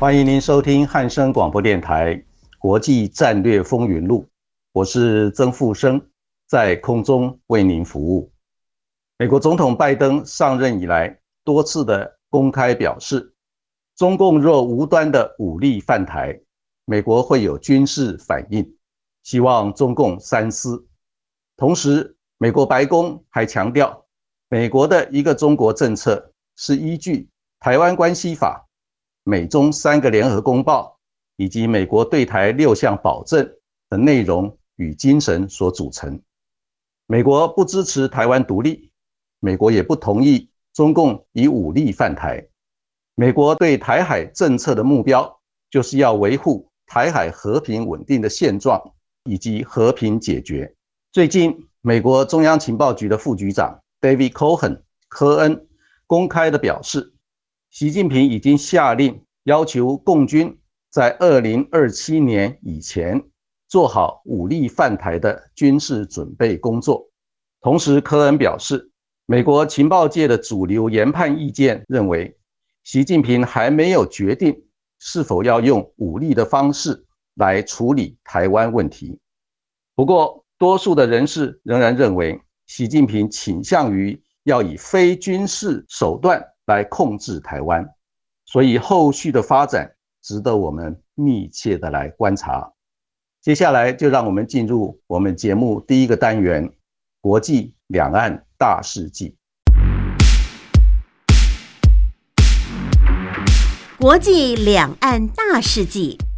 欢迎您收听汉声广播电台《国际战略风云录》，我是曾富生，在空中为您服务。美国总统拜登上任以来，多次的公开表示，中共若无端的武力犯台，美国会有军事反应，希望中共三思。同时，美国白宫还强调，美国的一个中国政策是依据《台湾关系法》。美中三个联合公报以及美国对台六项保证的内容与精神所组成。美国不支持台湾独立，美国也不同意中共以武力犯台。美国对台海政策的目标就是要维护台海和平稳定的现状以及和平解决。最近，美国中央情报局的副局长 David Cohen 科恩公开的表示。习近平已经下令要求共军在二零二七年以前做好武力犯台的军事准备工作。同时，科恩表示，美国情报界的主流研判意见认为，习近平还没有决定是否要用武力的方式来处理台湾问题。不过，多数的人士仍然认为，习近平倾向于要以非军事手段。来控制台湾，所以后续的发展值得我们密切的来观察。接下来就让我们进入我们节目第一个单元——国际两岸大事记。国际两岸大事记。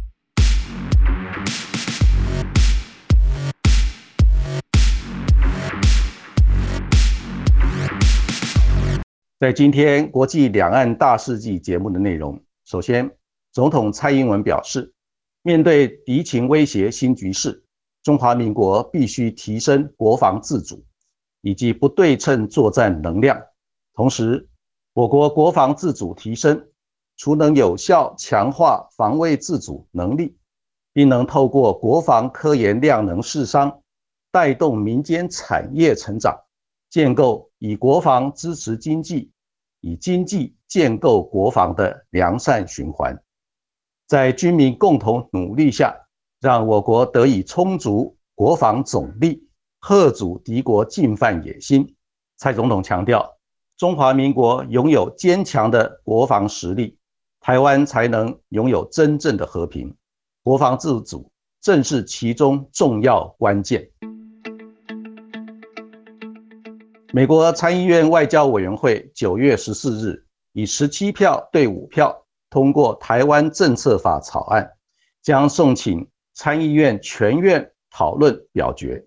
在今天国际两岸大事记节目的内容，首先，总统蔡英文表示，面对敌情威胁新局势，中华民国必须提升国防自主以及不对称作战能量。同时，我国国防自主提升，除能有效强化防卫自主能力，并能透过国防科研量能试商，带动民间产业成长，建构以国防支持经济。以经济建构国防的良善循环，在军民共同努力下，让我国得以充足国防总力，遏阻敌国进犯野心。蔡总统强调，中华民国拥有坚强的国防实力，台湾才能拥有真正的和平。国防自主正是其中重要关键。美国参议院外交委员会九月十四日以十七票对五票通过《台湾政策法》草案，将送请参议院全院讨论表决。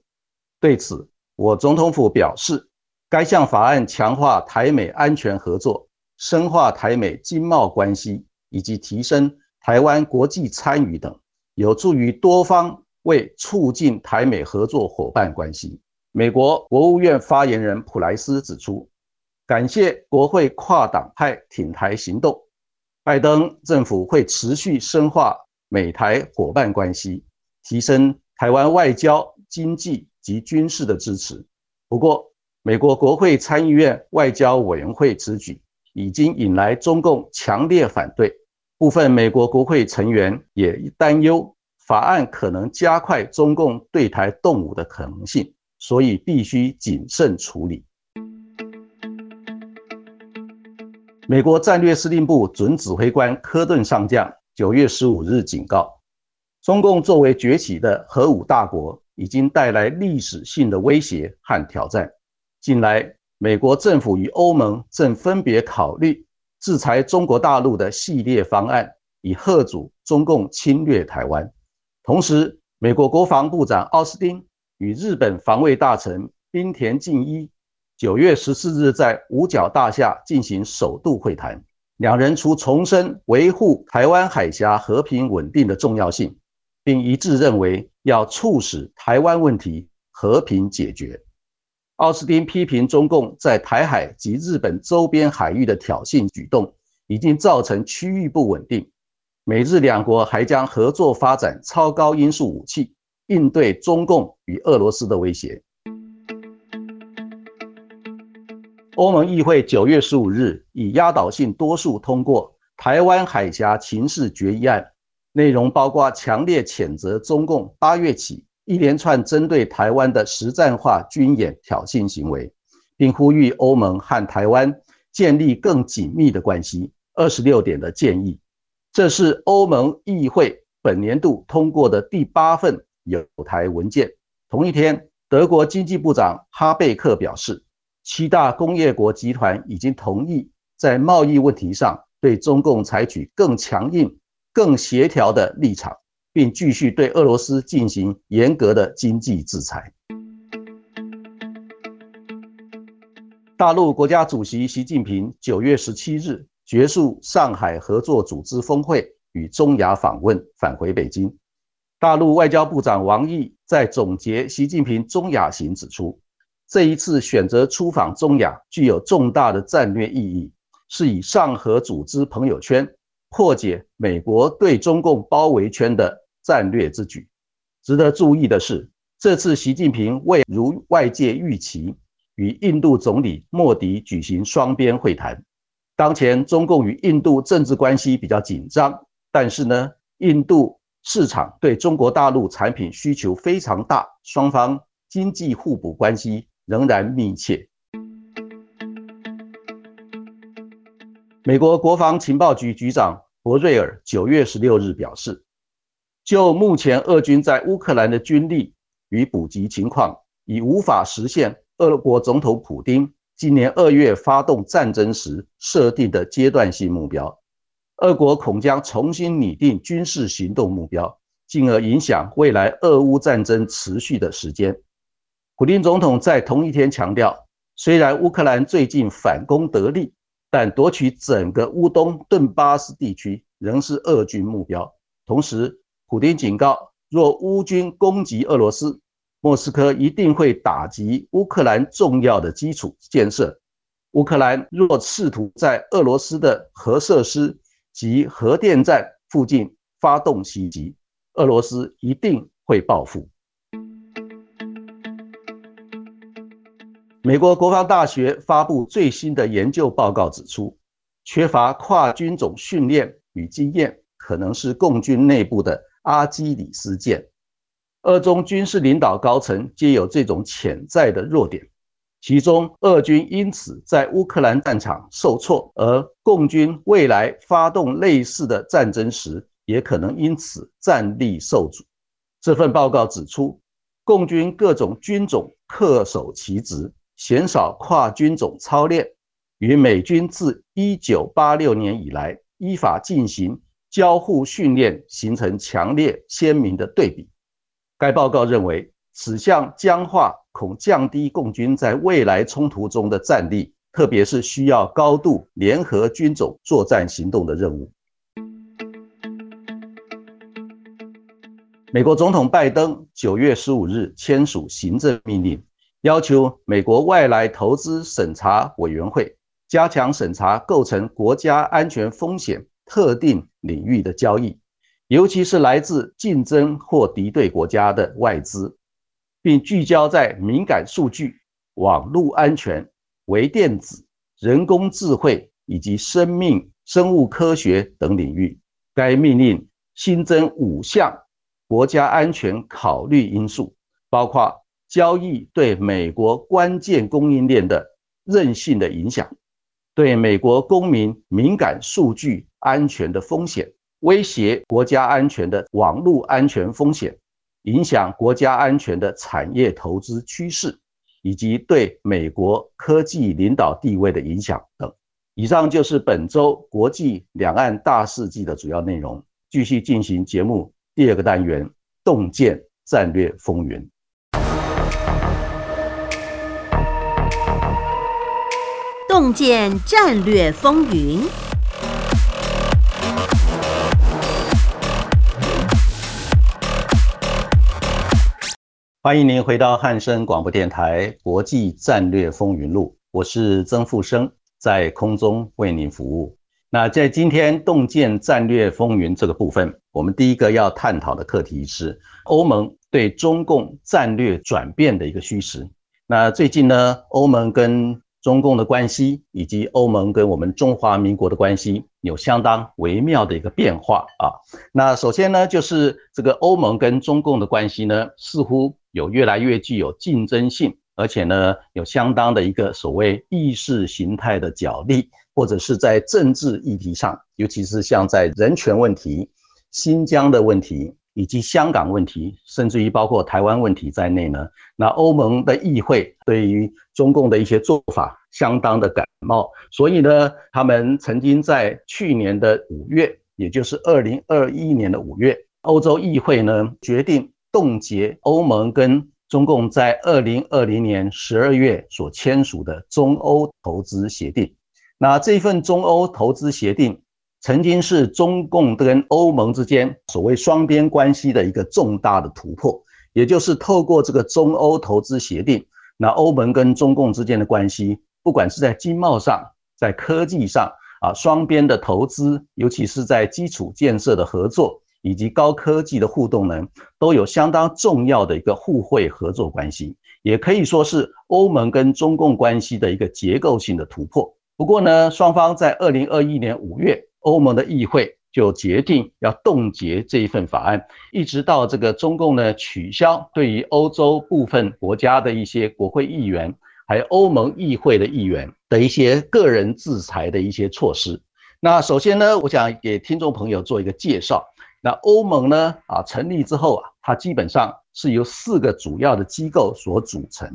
对此，我总统府表示，该项法案强化台美安全合作，深化台美经贸关系，以及提升台湾国际参与等，有助于多方为促进台美合作伙伴关系。美国国务院发言人普莱斯指出，感谢国会跨党派挺台行动，拜登政府会持续深化美台伙伴关系，提升台湾外交、经济及军事的支持。不过，美国国会参议院外交委员会此举已经引来中共强烈反对，部分美国国会成员也担忧法案可能加快中共对台动武的可能性。所以必须谨慎处理。美国战略司令部准指挥官科顿上将九月十五日警告，中共作为崛起的核武大国，已经带来历史性的威胁和挑战。近来，美国政府与欧盟正分别考虑制裁中国大陆的系列方案，以遏阻中共侵略台湾。同时，美国国防部长奥斯汀与日本防卫大臣滨田敬一九月十四日在五角大厦进行首度会谈。两人除重申维护台湾海峡和平稳定的重要性，并一致认为要促使台湾问题和平解决。奥斯汀批评中共在台海及日本周边海域的挑衅举动，已经造成区域不稳定。美日两国还将合作发展超高音速武器，应对中共与俄罗斯的威胁。欧盟议会九月十五日以压倒性多数通过《台湾海峡情势决议案》，内容包括强烈谴责中共八月起一连串针对台湾的实战化军演挑衅行为，并呼吁欧盟和台湾建立更紧密的关系。二十六点的建议，这是欧盟议会本年度通过的第八份有台文件。同一天，德国经济部长哈贝克表示。七大工业国集团已经同意在贸易问题上对中共采取更强硬、更协调的立场，并继续对俄罗斯进行严格的经济制裁。大陆国家主席习近平九月十七日结束上海合作组织峰会与中亚访问，返回北京。大陆外交部长王毅在总结习近平中亚行指出。这一次选择出访中亚具有重大的战略意义，是以上合组织朋友圈破解美国对中共包围圈的战略之举。值得注意的是，这次习近平未如外界预期与印度总理莫迪举行双边会谈。当前中共与印度政治关系比较紧张，但是呢，印度市场对中国大陆产品需求非常大，双方经济互补关系。仍然密切。美国国防情报局局长博瑞尔九月十六日表示，就目前俄军在乌克兰的军力与补给情况，已无法实现俄国总统普京今年二月发动战争时设定的阶段性目标。俄国恐将重新拟定军事行动目标，进而影响未来俄乌战争持续的时间。普京总统在同一天强调，虽然乌克兰最近反攻得利，但夺取整个乌东顿巴斯地区仍是俄军目标。同时，普京警告，若乌军攻击俄罗斯，莫斯科一定会打击乌克兰重要的基础建设。乌克兰若试图在俄罗斯的核设施及核电站附近发动袭击，俄罗斯一定会报复。美国国防大学发布最新的研究报告指出，缺乏跨军种训练与经验，可能是共军内部的阿基里斯腱。俄中军事领导高层皆有这种潜在的弱点，其中俄军因此在乌克兰战场受挫，而共军未来发动类似的战争时，也可能因此战力受阻。这份报告指出，共军各种军种恪守其职。鲜少跨军种操练，与美军自一九八六年以来依法进行交互训练形成强烈鲜明的对比。该报告认为，此项僵化恐降低共军在未来冲突中的战力，特别是需要高度联合军种作战行动的任务。美国总统拜登九月十五日签署行政命令。要求美国外来投资审查委员会加强审查构成国家安全风险特定领域的交易，尤其是来自竞争或敌对国家的外资，并聚焦在敏感数据、网络安全、微电子、人工智慧以及生命生物科学等领域。该命令新增五项国家安全考虑因素，包括。交易对美国关键供应链的韧性的影响，对美国公民敏感数据安全的风险，威胁国家安全的网络安全风险，影响国家安全的产业投资趋势，以及对美国科技领导地位的影响等。以上就是本周国际两岸大事记的主要内容。继续进行节目第二个单元“洞见战略风云”。洞见战略风云。欢迎您回到汉声广播电台《国际战略风云录》，我是曾富生，在空中为您服务。那在今天洞见战略风云这个部分，我们第一个要探讨的课题是欧盟对中共战略转变的一个虚实。那最近呢，欧盟跟中共的关系，以及欧盟跟我们中华民国的关系，有相当微妙的一个变化啊。那首先呢，就是这个欧盟跟中共的关系呢，似乎有越来越具有竞争性，而且呢，有相当的一个所谓意识形态的角力，或者是在政治议题上，尤其是像在人权问题、新疆的问题。以及香港问题，甚至于包括台湾问题在内呢，那欧盟的议会对于中共的一些做法相当的感冒，所以呢，他们曾经在去年的五月，也就是二零二一年的五月，欧洲议会呢决定冻结欧盟跟中共在二零二零年十二月所签署的中欧投资协定。那这份中欧投资协定。曾经是中共跟欧盟之间所谓双边关系的一个重大的突破，也就是透过这个中欧投资协定，那欧盟跟中共之间的关系，不管是在经贸上，在科技上啊，双边的投资，尤其是在基础建设的合作以及高科技的互动呢，都有相当重要的一个互惠合作关系，也可以说是欧盟跟中共关系的一个结构性的突破。不过呢，双方在二零二一年五月。欧盟的议会就决定要冻结这一份法案，一直到这个中共呢取消对于欧洲部分国家的一些国会议员，还有欧盟议会的议员的一些个人制裁的一些措施。那首先呢，我想给听众朋友做一个介绍。那欧盟呢啊成立之后啊，它基本上是由四个主要的机构所组成。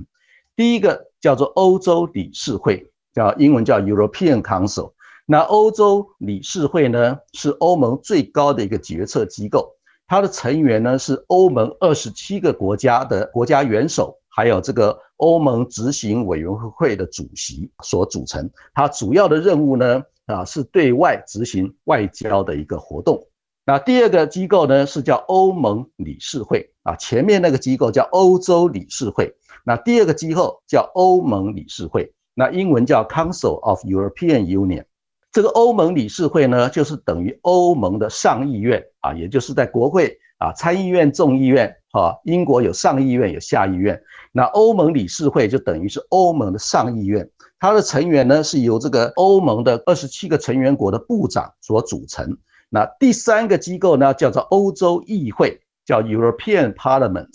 第一个叫做欧洲理事会，叫英文叫 European Council。那欧洲理事会呢，是欧盟最高的一个决策机构，它的成员呢是欧盟二十七个国家的国家元首，还有这个欧盟执行委员会的主席所组成。它主要的任务呢，啊，是对外执行外交的一个活动。那第二个机构呢，是叫欧盟理事会。啊，前面那个机构叫欧洲理事会，那第二个机构叫欧盟理事会，那英文叫 Council of European Union。这个欧盟理事会呢，就是等于欧盟的上议院。啊，也就是在国会啊，参议院、众议院啊，英国有上议院有下议院，那欧盟理事会就等于是欧盟的上议院，它的成员呢是由这个欧盟的二十七个成员国的部长所组成。那第三个机构呢叫做欧洲议会，叫 European Parliament。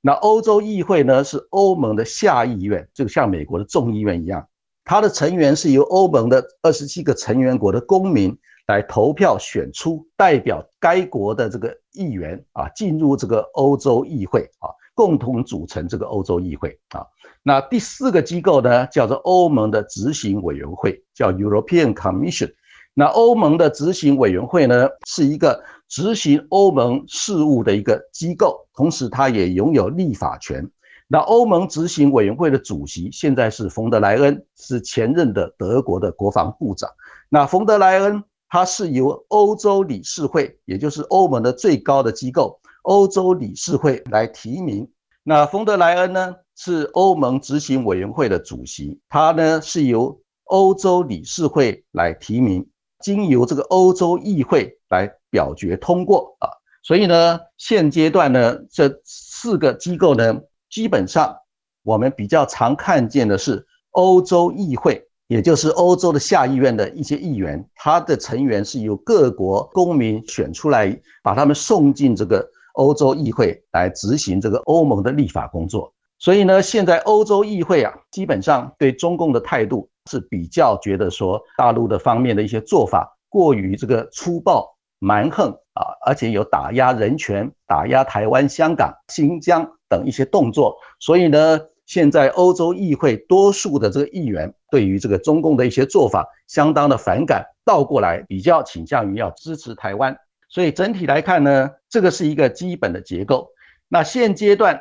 那欧洲议会呢是欧盟的下议院，就像美国的众议院一样。它的成员是由欧盟的二十七个成员国的公民来投票选出代表该国的这个议员啊，进入这个欧洲议会啊，共同组成这个欧洲议会啊。那第四个机构呢，叫做欧盟的执行委员会，叫 European Commission。那欧盟的执行委员会呢，是一个执行欧盟事务的一个机构，同时它也拥有立法权。那欧盟执行委员会的主席现在是冯德莱恩，是前任的德国的国防部长。那冯德莱恩他是由欧洲理事会，也就是欧盟的最高的机构——欧洲理事会来提名。那冯德莱恩呢是欧盟执行委员会的主席，他呢是由欧洲理事会来提名，经由这个欧洲议会来表决通过啊。所以呢，现阶段呢，这四个机构呢。基本上，我们比较常看见的是欧洲议会，也就是欧洲的下议院的一些议员，他的成员是由各国公民选出来，把他们送进这个欧洲议会来执行这个欧盟的立法工作。所以呢，现在欧洲议会啊，基本上对中共的态度是比较觉得说，大陆的方面的一些做法过于这个粗暴蛮横。啊，而且有打压人权、打压台湾、香港、新疆等一些动作，所以呢，现在欧洲议会多数的这个议员对于这个中共的一些做法相当的反感，倒过来比较倾向于要支持台湾。所以整体来看呢，这个是一个基本的结构。那现阶段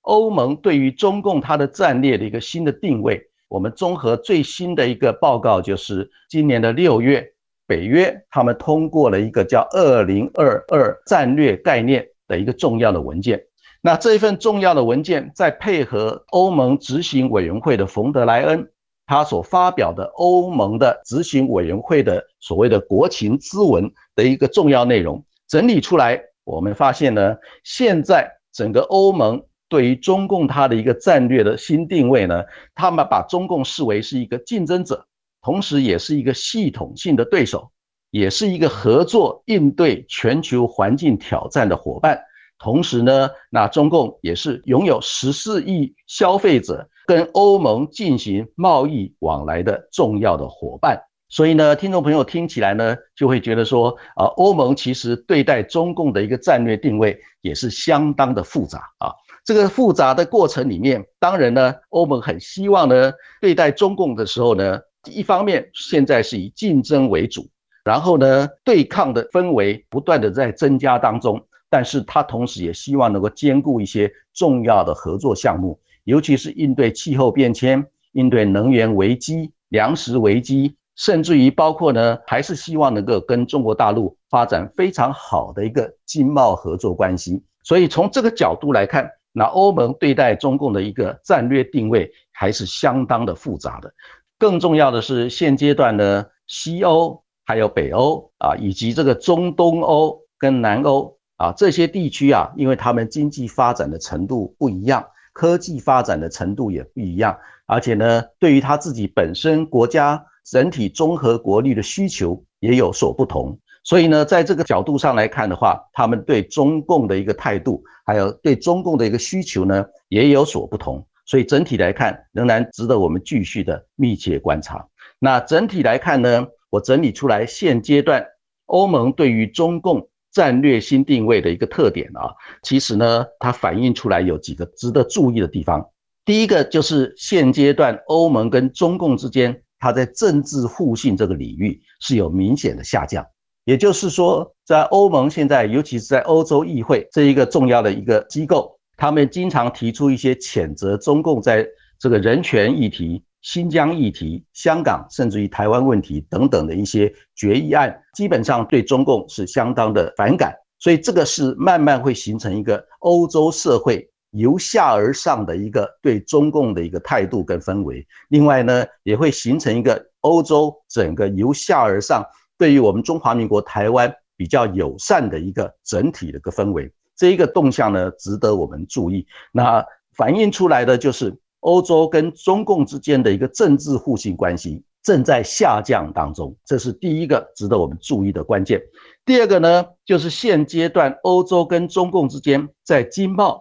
欧盟对于中共它的战略的一个新的定位，我们综合最新的一个报告，就是今年的六月，北约他们通过了一个叫“二零二二战略概念”的一个重要的文件。那这一份重要的文件，再配合欧盟执行委员会的冯德莱恩他所发表的欧盟的执行委员会的所谓的国情咨文。的一个重要内容整理出来，我们发现呢，现在整个欧盟对于中共它的一个战略的新定位呢，他们把中共视为是一个竞争者，同时也是一个系统性的对手，也是一个合作应对全球环境挑战的伙伴。同时呢，那中共也是拥有十四亿消费者跟欧盟进行贸易往来的重要的伙伴。所以呢，听众朋友听起来呢，就会觉得说，啊，欧盟其实对待中共的一个战略定位也是相当的复杂啊。这个复杂的过程里面，当然呢，欧盟很希望呢，对待中共的时候呢，一方面现在是以竞争为主，然后呢，对抗的氛围不断的在增加当中，但是它同时也希望能够兼顾一些重要的合作项目，尤其是应对气候变迁、应对能源危机、粮食危机。甚至于包括呢，还是希望能够跟中国大陆发展非常好的一个经贸合作关系。所以从这个角度来看，那欧盟对待中共的一个战略定位还是相当的复杂的。更重要的是，现阶段呢，西欧还有北欧啊，以及这个中东欧跟南欧啊这些地区啊，因为他们经济发展的程度不一样，科技发展的程度也不一样，而且呢，对于他自己本身国家。整体综合国力的需求也有所不同，所以呢，在这个角度上来看的话，他们对中共的一个态度，还有对中共的一个需求呢，也有所不同。所以整体来看，仍然值得我们继续的密切观察。那整体来看呢，我整理出来现阶段欧盟对于中共战略新定位的一个特点啊，其实呢，它反映出来有几个值得注意的地方。第一个就是现阶段欧盟跟中共之间。它在政治互信这个领域是有明显的下降，也就是说，在欧盟现在，尤其是在欧洲议会这一个重要的一个机构，他们经常提出一些谴责中共在这个人权议题、新疆议题、香港甚至于台湾问题等等的一些决议案，基本上对中共是相当的反感，所以这个是慢慢会形成一个欧洲社会。由下而上的一个对中共的一个态度跟氛围，另外呢，也会形成一个欧洲整个由下而上对于我们中华民国台湾比较友善的一个整体的一个氛围。这一个动向呢，值得我们注意。那反映出来的就是欧洲跟中共之间的一个政治互信关系正在下降当中，这是第一个值得我们注意的关键。第二个呢，就是现阶段欧洲跟中共之间在经贸。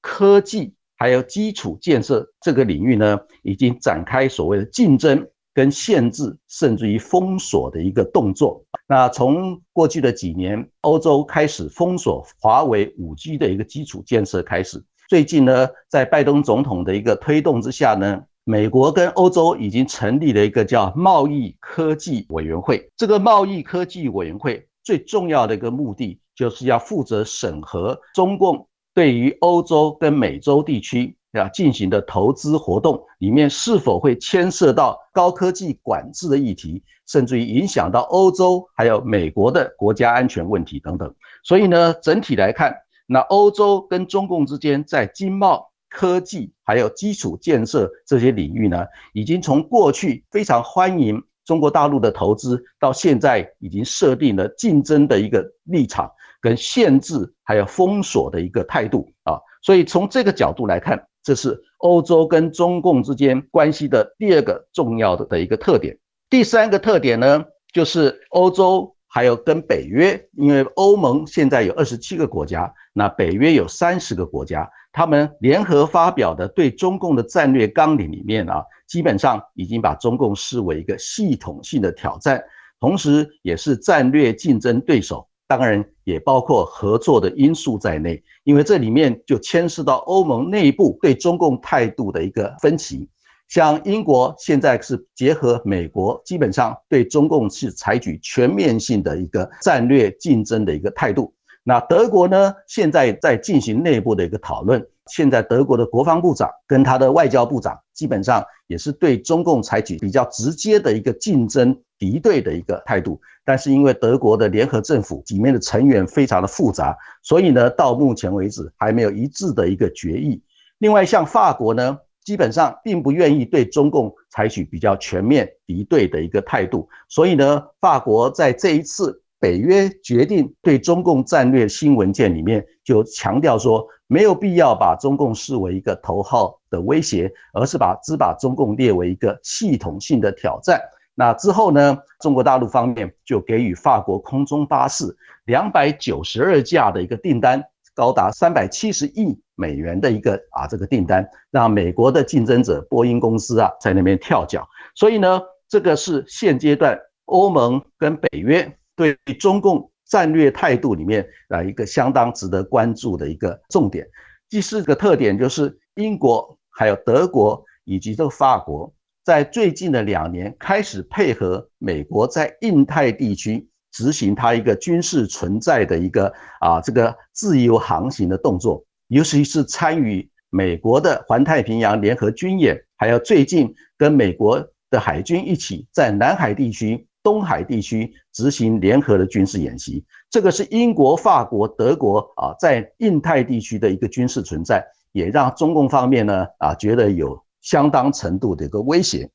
科技还有基础建设这个领域呢，已经展开所谓的竞争跟限制，甚至于封锁的一个动作。那从过去的几年，欧洲开始封锁华为五 G 的一个基础建设开始，最近呢，在拜登总统的一个推动之下呢，美国跟欧洲已经成立了一个叫贸易科技委员会。这个贸易科技委员会最重要的一个目的，就是要负责审核中共。对于欧洲跟美洲地区啊进行的投资活动里面，是否会牵涉到高科技管制的议题，甚至于影响到欧洲还有美国的国家安全问题等等。所以呢，整体来看，那欧洲跟中共之间在经贸、科技还有基础建设这些领域呢，已经从过去非常欢迎中国大陆的投资，到现在已经设定了竞争的一个立场。跟限制还有封锁的一个态度啊，所以从这个角度来看，这是欧洲跟中共之间关系的第二个重要的的一个特点。第三个特点呢，就是欧洲还有跟北约，因为欧盟现在有二十七个国家，那北约有三十个国家，他们联合发表的对中共的战略纲领里面啊，基本上已经把中共视为一个系统性的挑战，同时也是战略竞争对手。当然也包括合作的因素在内，因为这里面就牵涉到欧盟内部对中共态度的一个分歧，像英国现在是结合美国，基本上对中共是采取全面性的一个战略竞争的一个态度。那德国呢，现在在进行内部的一个讨论。现在德国的国防部长跟他的外交部长，基本上也是对中共采取比较直接的一个竞争敌对的一个态度。但是因为德国的联合政府里面的成员非常的复杂，所以呢，到目前为止还没有一致的一个决议。另外，像法国呢，基本上并不愿意对中共采取比较全面敌对的一个态度，所以呢，法国在这一次北约决定对中共战略新文件里面就强调说，没有必要把中共视为一个头号的威胁，而是把只把中共列为一个系统性的挑战。那之后呢，中国大陆方面就给予法国空中巴士两百九十二架的一个订单。高达三百七十亿美元的一个啊这个订单，让美国的竞争者波音公司啊在那边跳脚。所以呢，这个是现阶段欧盟跟北约对中共战略态度里面啊一个相当值得关注的一个重点。第四个特点就是英国、还有德国以及这个法国，在最近的两年开始配合美国在印太地区。执行它一个军事存在的一个啊这个自由航行的动作，尤其是参与美国的环太平洋联合军演，还有最近跟美国的海军一起在南海地区、东海地区执行联合的军事演习。这个是英国、法国、德国啊在印太地区的一个军事存在，也让中共方面呢啊觉得有相当程度的一个威胁。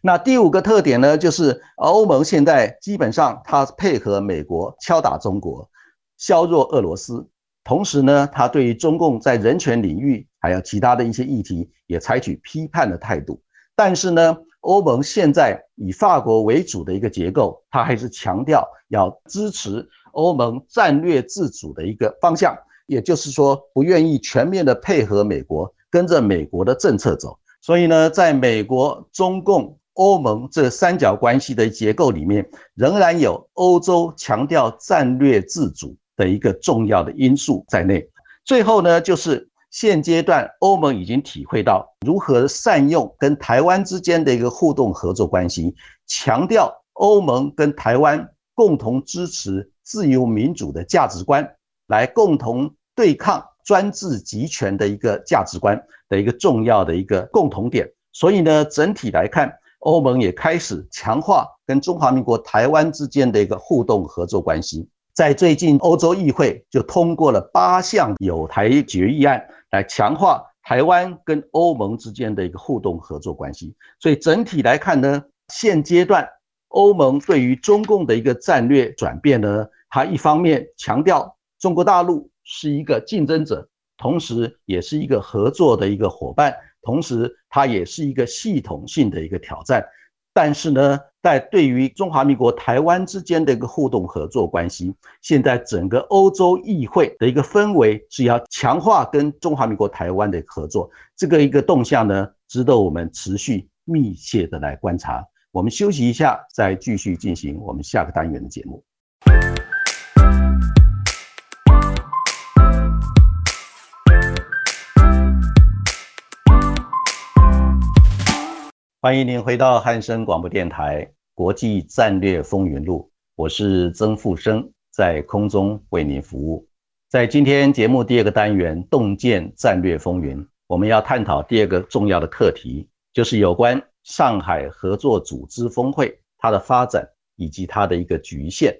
那第五个特点呢，就是欧盟现在基本上它配合美国敲打中国，削弱俄罗斯，同时呢，它对于中共在人权领域还有其他的一些议题也采取批判的态度。但是呢，欧盟现在以法国为主的一个结构，它还是强调要支持欧盟战略自主的一个方向，也就是说，不愿意全面的配合美国，跟着美国的政策走。所以呢，在美国、中共。欧盟这三角关系的结构里面，仍然有欧洲强调战略自主的一个重要的因素在内。最后呢，就是现阶段欧盟已经体会到如何善用跟台湾之间的一个互动合作关系，强调欧盟跟台湾共同支持自由民主的价值观，来共同对抗专制集权的一个价值观的一个重要的一个共同点。所以呢，整体来看。欧盟也开始强化跟中华民国台湾之间的一个互动合作关系，在最近欧洲议会就通过了八项有台决议案，来强化台湾跟欧盟之间的一个互动合作关系。所以整体来看呢，现阶段欧盟对于中共的一个战略转变呢，它一方面强调中国大陆是一个竞争者，同时也是一个合作的一个伙伴。同时，它也是一个系统性的一个挑战。但是呢，在对于中华民国台湾之间的一个互动合作关系，现在整个欧洲议会的一个氛围是要强化跟中华民国台湾的合作，这个一个动向呢，值得我们持续密切的来观察。我们休息一下，再继续进行我们下个单元的节目。欢迎您回到汉声广播电台《国际战略风云录》，我是曾富生，在空中为您服务。在今天节目第二个单元“洞见战略风云”，我们要探讨第二个重要的课题，就是有关上海合作组织峰会它的发展以及它的一个局限。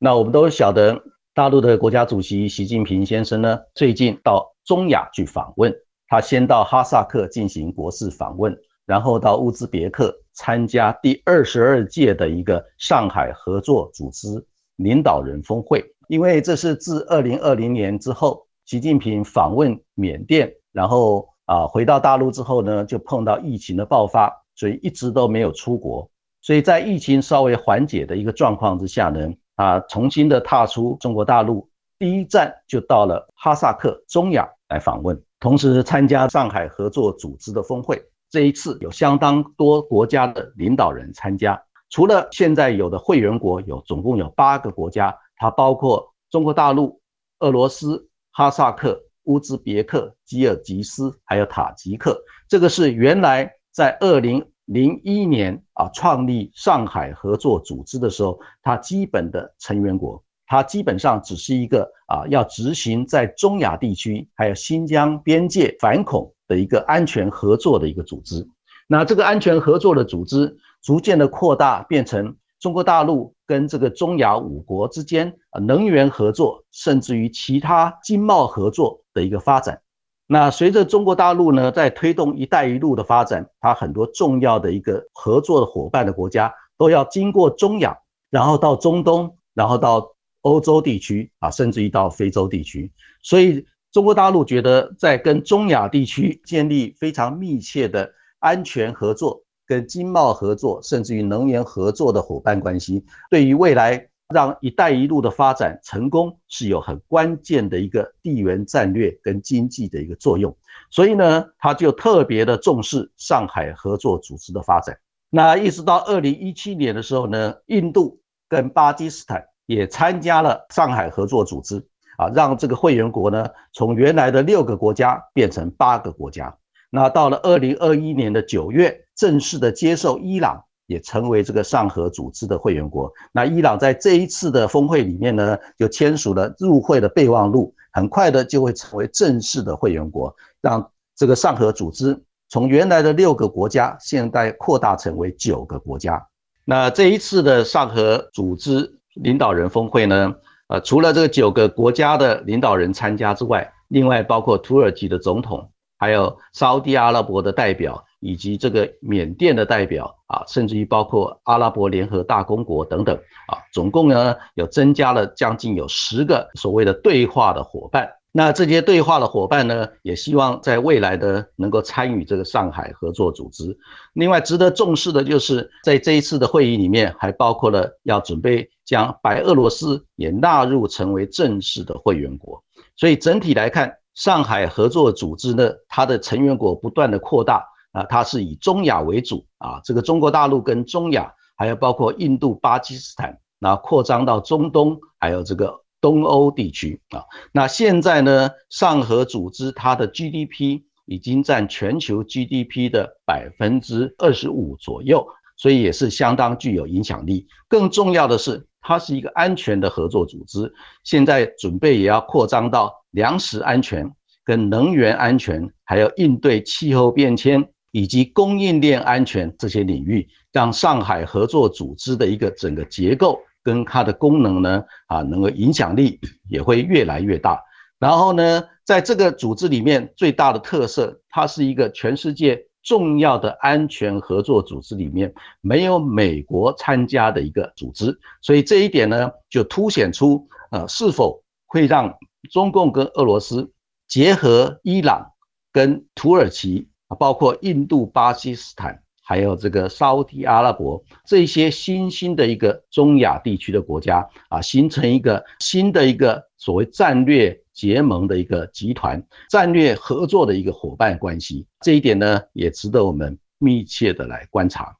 那我们都晓得，大陆的国家主席习近平先生呢，最近到中亚去访问，他先到哈萨克进行国事访问。然后到乌兹别克参加第二十二届的一个上海合作组织领导人峰会，因为这是自二零二零年之后，习近平访问缅甸，然后啊回到大陆之后呢，就碰到疫情的爆发，所以一直都没有出国。所以在疫情稍微缓解的一个状况之下呢，啊重新的踏出中国大陆，第一站就到了哈萨克中亚来访问，同时参加上海合作组织的峰会。这一次有相当多国家的领导人参加，除了现在有的会员国有总共有八个国家，它包括中国大陆、俄罗斯、哈萨克、乌兹别克、吉尔吉斯，还有塔吉克。这个是原来在二零零一年啊创立上海合作组织的时候，它基本的成员国，它基本上只是一个啊要执行在中亚地区还有新疆边界反恐的一个安全合作的一个组织。那这个安全合作的组织逐渐的扩大，变成中国大陆跟这个中亚五国之间啊能源合作，甚至于其他经贸合作的一个发展。那随着中国大陆呢，在推动“一带一路”的发展，它很多重要的一个合作的伙伴的国家都要经过中亚，然后到中东，然后到欧洲地区啊，甚至于到非洲地区。所以中国大陆觉得，在跟中亚地区建立非常密切的安全合作、跟经贸合作，甚至于能源合作的伙伴关系，对于未来。让“一带一路”的发展成功是有很关键的一个地缘战略跟经济的一个作用，所以呢，他就特别的重视上海合作组织的发展。那一直到二零一七年的时候呢，印度跟巴基斯坦也参加了上海合作组织啊，让这个会员国呢从原来的六个国家变成八个国家。那到了二零二一年的九月，正式的接受伊朗。也成为这个上合组织的会员国。那伊朗在这一次的峰会里面呢，就签署了入会的备忘录，很快的就会成为正式的会员国，让这个上合组织从原来的六个国家，现在扩大成为九个国家。那这一次的上合组织领导人峰会呢，呃，除了这个九个国家的领导人参加之外，另外包括土耳其的总统，还有沙地阿拉伯的代表。以及这个缅甸的代表啊，甚至于包括阿拉伯联合大公国等等啊，总共呢有增加了将近有十个所谓的对话的伙伴。那这些对话的伙伴呢，也希望在未来的能够参与这个上海合作组织。另外值得重视的就是在这一次的会议里面，还包括了要准备将白俄罗斯也纳入成为正式的会员国。所以整体来看，上海合作组织呢，它的成员国不断的扩大。啊，它是以中亚为主啊，这个中国大陆跟中亚，还有包括印度、巴基斯坦，那扩张到中东，还有这个东欧地区啊。那现在呢，上合组织它的 GDP 已经占全球 GDP 的百分之二十五左右，所以也是相当具有影响力。更重要的是，它是一个安全的合作组织，现在准备也要扩张到粮食安全、跟能源安全，还有应对气候变迁。以及供应链安全这些领域，让上海合作组织的一个整个结构跟它的功能呢，啊，能够影响力也会越来越大。然后呢，在这个组织里面最大的特色，它是一个全世界重要的安全合作组织里面没有美国参加的一个组织，所以这一点呢，就凸显出呃，是否会让中共跟俄罗斯结合伊朗跟土耳其。包括印度、巴基斯坦，还有这个沙特阿拉伯这些新兴的一个中亚地区的国家啊，形成一个新的一个所谓战略结盟的一个集团、战略合作的一个伙伴关系。这一点呢，也值得我们密切的来观察。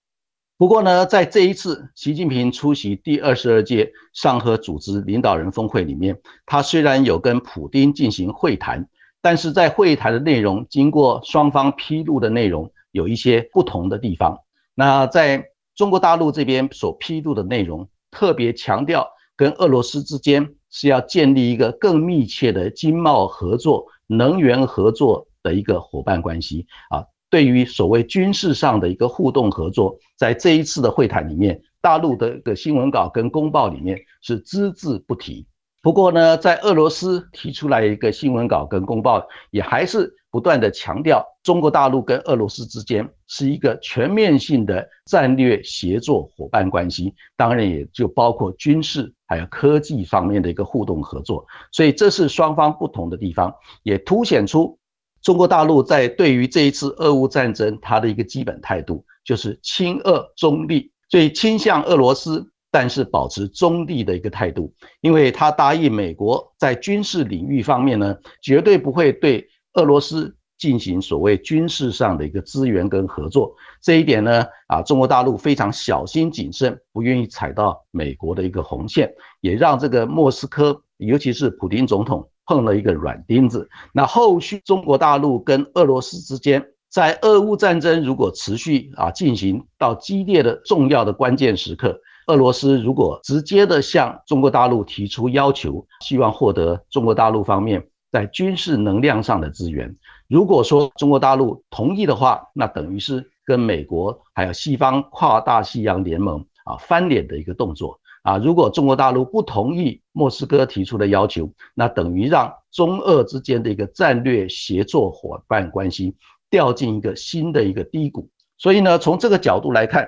不过呢，在这一次习近平出席第二十二届上合组织领导人峰会里面，他虽然有跟普京进行会谈。但是在会谈的内容，经过双方披露的内容有一些不同的地方。那在中国大陆这边所披露的内容，特别强调跟俄罗斯之间是要建立一个更密切的经贸合作、能源合作的一个伙伴关系啊。对于所谓军事上的一个互动合作，在这一次的会谈里面，大陆的一个新闻稿跟公报里面是只字不提。不过呢，在俄罗斯提出来一个新闻稿跟公报，也还是不断的强调，中国大陆跟俄罗斯之间是一个全面性的战略协作伙伴关系，当然也就包括军事还有科技方面的一个互动合作。所以这是双方不同的地方，也凸显出中国大陆在对于这一次俄乌战争它的一个基本态度，就是亲俄中立，所以倾向俄罗斯。但是保持中立的一个态度，因为他答应美国在军事领域方面呢，绝对不会对俄罗斯进行所谓军事上的一个资源跟合作。这一点呢，啊，中国大陆非常小心谨慎，不愿意踩到美国的一个红线，也让这个莫斯科，尤其是普京总统碰了一个软钉子。那后续中国大陆跟俄罗斯之间在俄乌战争如果持续啊进行到激烈的重要的关键时刻，俄罗斯如果直接的向中国大陆提出要求，希望获得中国大陆方面在军事能量上的资源，如果说中国大陆同意的话，那等于是跟美国还有西方跨大西洋联盟啊翻脸的一个动作。啊，如果中国大陆不同意莫斯科提出的要求，那等于让中俄之间的一个战略协作伙伴关系掉进一个新的一个低谷。所以呢，从这个角度来看，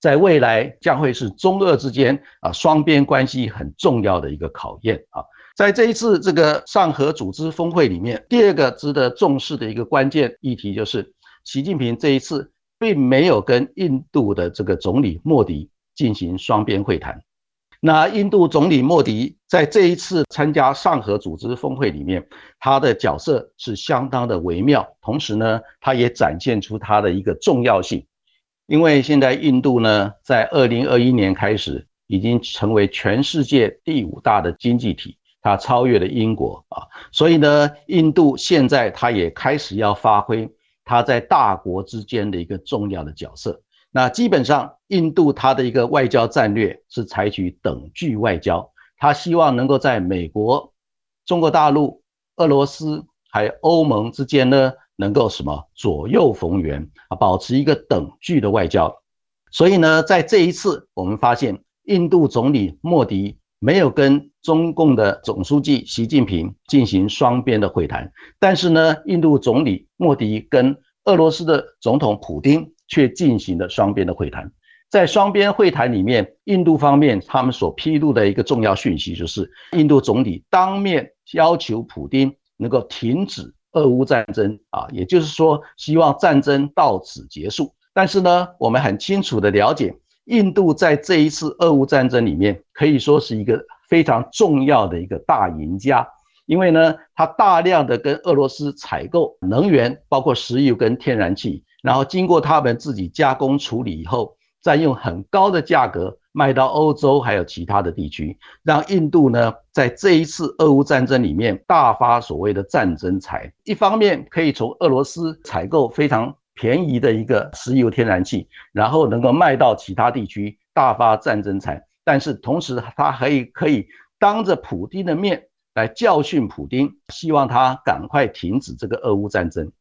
在未来将会是中俄之间啊双边关系很重要的一个考验啊。在这一次这个上合组织峰会里面，第二个值得重视的一个关键议题就是，习近平这一次并没有跟印度的这个总理莫迪进行双边会谈。那印度总理莫迪在这一次参加上合组织峰会里面，他的角色是相当的微妙，同时呢，他也展现出他的一个重要性。因为现在印度呢，在二零二一年开始已经成为全世界第五大的经济体，它超越了英国啊，所以呢，印度现在它也开始要发挥它在大国之间的一个重要的角色。那基本上，印度它的一个外交战略是采取等距外交，它希望能够在美国、中国大陆、俄罗斯还有欧盟之间呢，能够什么左右逢源啊，保持一个等距的外交。所以呢，在这一次，我们发现印度总理莫迪没有跟中共的总书记习近平进行双边的会谈，但是呢，印度总理莫迪跟俄罗斯的总统普京。却进行了双边的会谈，在双边会谈里面，印度方面他们所披露的一个重要讯息就是，印度总理当面要求普京能够停止俄乌战争啊，也就是说，希望战争到此结束。但是呢，我们很清楚的了解，印度在这一次俄乌战争里面可以说是一个非常重要的一个大赢家，因为呢，它大量的跟俄罗斯采购能源，包括石油跟天然气。然后经过他们自己加工处理以后，再用很高的价格卖到欧洲还有其他的地区，让印度呢在这一次俄乌战争里面大发所谓的战争财。一方面可以从俄罗斯采购非常便宜的一个石油天然气，然后能够卖到其他地区大发战争财。但是同时他还可以当着普京的面来教训普京，希望他赶快停止这个俄乌战争。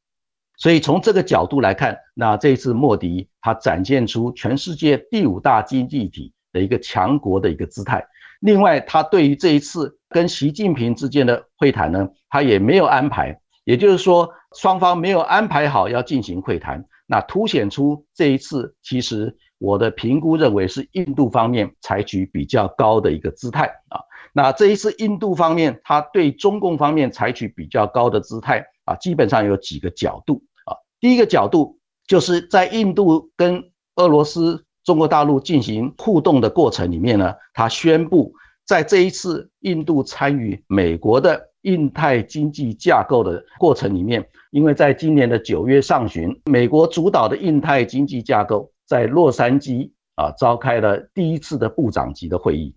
所以从这个角度来看，那这一次莫迪他展现出全世界第五大经济体的一个强国的一个姿态。另外，他对于这一次跟习近平之间的会谈呢，他也没有安排，也就是说双方没有安排好要进行会谈。那凸显出这一次，其实我的评估认为是印度方面采取比较高的一个姿态啊。那这一次印度方面，他对中共方面采取比较高的姿态啊，基本上有几个角度啊。第一个角度就是在印度跟俄罗斯、中国大陆进行互动的过程里面呢，他宣布在这一次印度参与美国的印太经济架构的过程里面，因为在今年的九月上旬，美国主导的印太经济架构在洛杉矶啊召开了第一次的部长级的会议，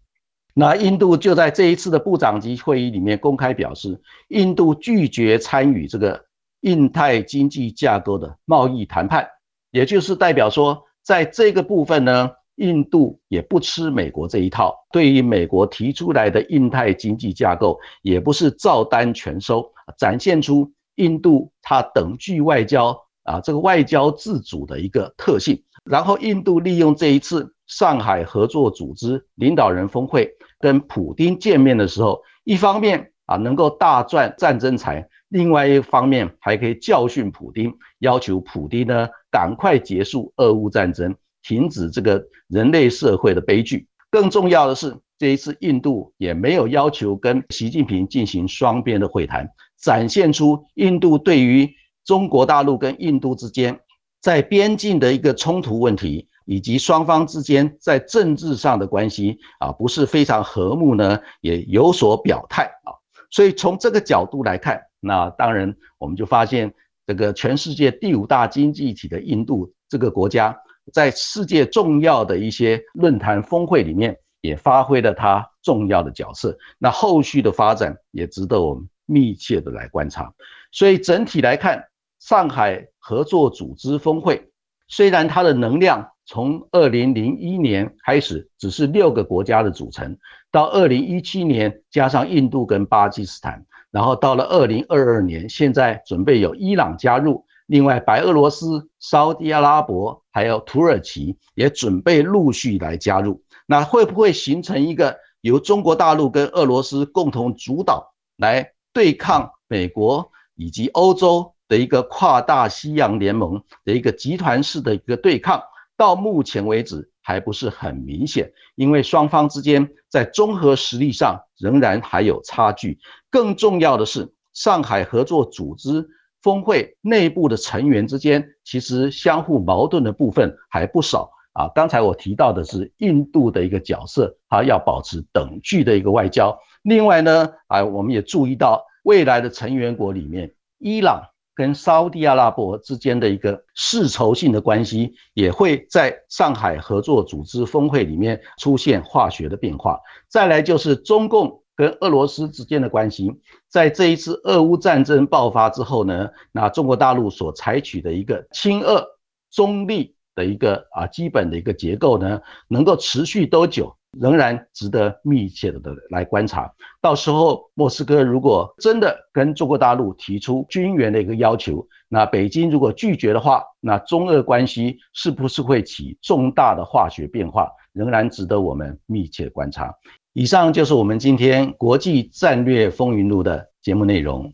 那印度就在这一次的部长级会议里面公开表示，印度拒绝参与这个。印太经济架构的贸易谈判，也就是代表说，在这个部分呢，印度也不吃美国这一套。对于美国提出来的印太经济架构，也不是照单全收，展现出印度它等距外交啊，这个外交自主的一个特性。然后，印度利用这一次上海合作组织领导人峰会跟普京见面的时候，一方面啊，能够大赚战争财。另外一方面，还可以教训普京，要求普京呢赶快结束俄乌战争，停止这个人类社会的悲剧。更重要的是，这一次印度也没有要求跟习近平进行双边的会谈，展现出印度对于中国大陆跟印度之间在边境的一个冲突问题，以及双方之间在政治上的关系啊不是非常和睦呢，也有所表态啊。所以从这个角度来看。那当然，我们就发现这个全世界第五大经济体的印度这个国家，在世界重要的一些论坛峰会里面，也发挥了它重要的角色。那后续的发展也值得我们密切的来观察。所以整体来看，上海合作组织峰会，虽然它的能量从二零零一年开始只是六个国家的组成，到二零一七年加上印度跟巴基斯坦，然后到了二零二二年，现在准备有伊朗加入，另外白俄罗斯、沙特阿拉伯还有土耳其也准备陆续来加入。那会不会形成一个由中国大陆跟俄罗斯共同主导来对抗美国以及欧洲的一个跨大西洋联盟的一个集团式的一个对抗？到目前为止还不是很明显，因为双方之间在综合实力上仍然还有差距。更重要的是，上海合作组织峰会内部的成员之间其实相互矛盾的部分还不少。啊，刚才我提到的是印度的一个角色，它要保持等距的一个外交。另外呢，啊，我们也注意到未来的成员国里面，伊朗跟沙地阿拉伯之间的一个世仇性的关系，也会在上海合作组织峰会里面出现化学的变化。再来就是中共跟俄罗斯之间的关系，在这一次俄乌战争爆发之后呢，那中国大陆所采取的一个亲俄中立。的一个啊基本的一个结构呢，能够持续多久，仍然值得密切的来观察。到时候莫斯科如果真的跟中国大陆提出军援的一个要求，那北京如果拒绝的话，那中俄关系是不是会起重大的化学变化，仍然值得我们密切观察。以上就是我们今天国际战略风云录的节目内容，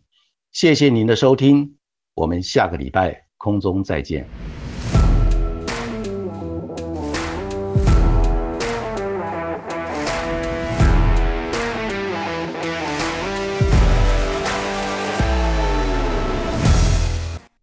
谢谢您的收听，我们下个礼拜空中再见。